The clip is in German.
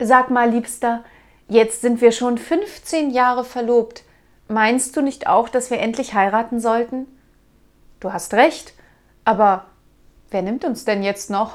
Sag mal, Liebster, jetzt sind wir schon 15 Jahre verlobt. Meinst du nicht auch, dass wir endlich heiraten sollten? Du hast recht, aber wer nimmt uns denn jetzt noch?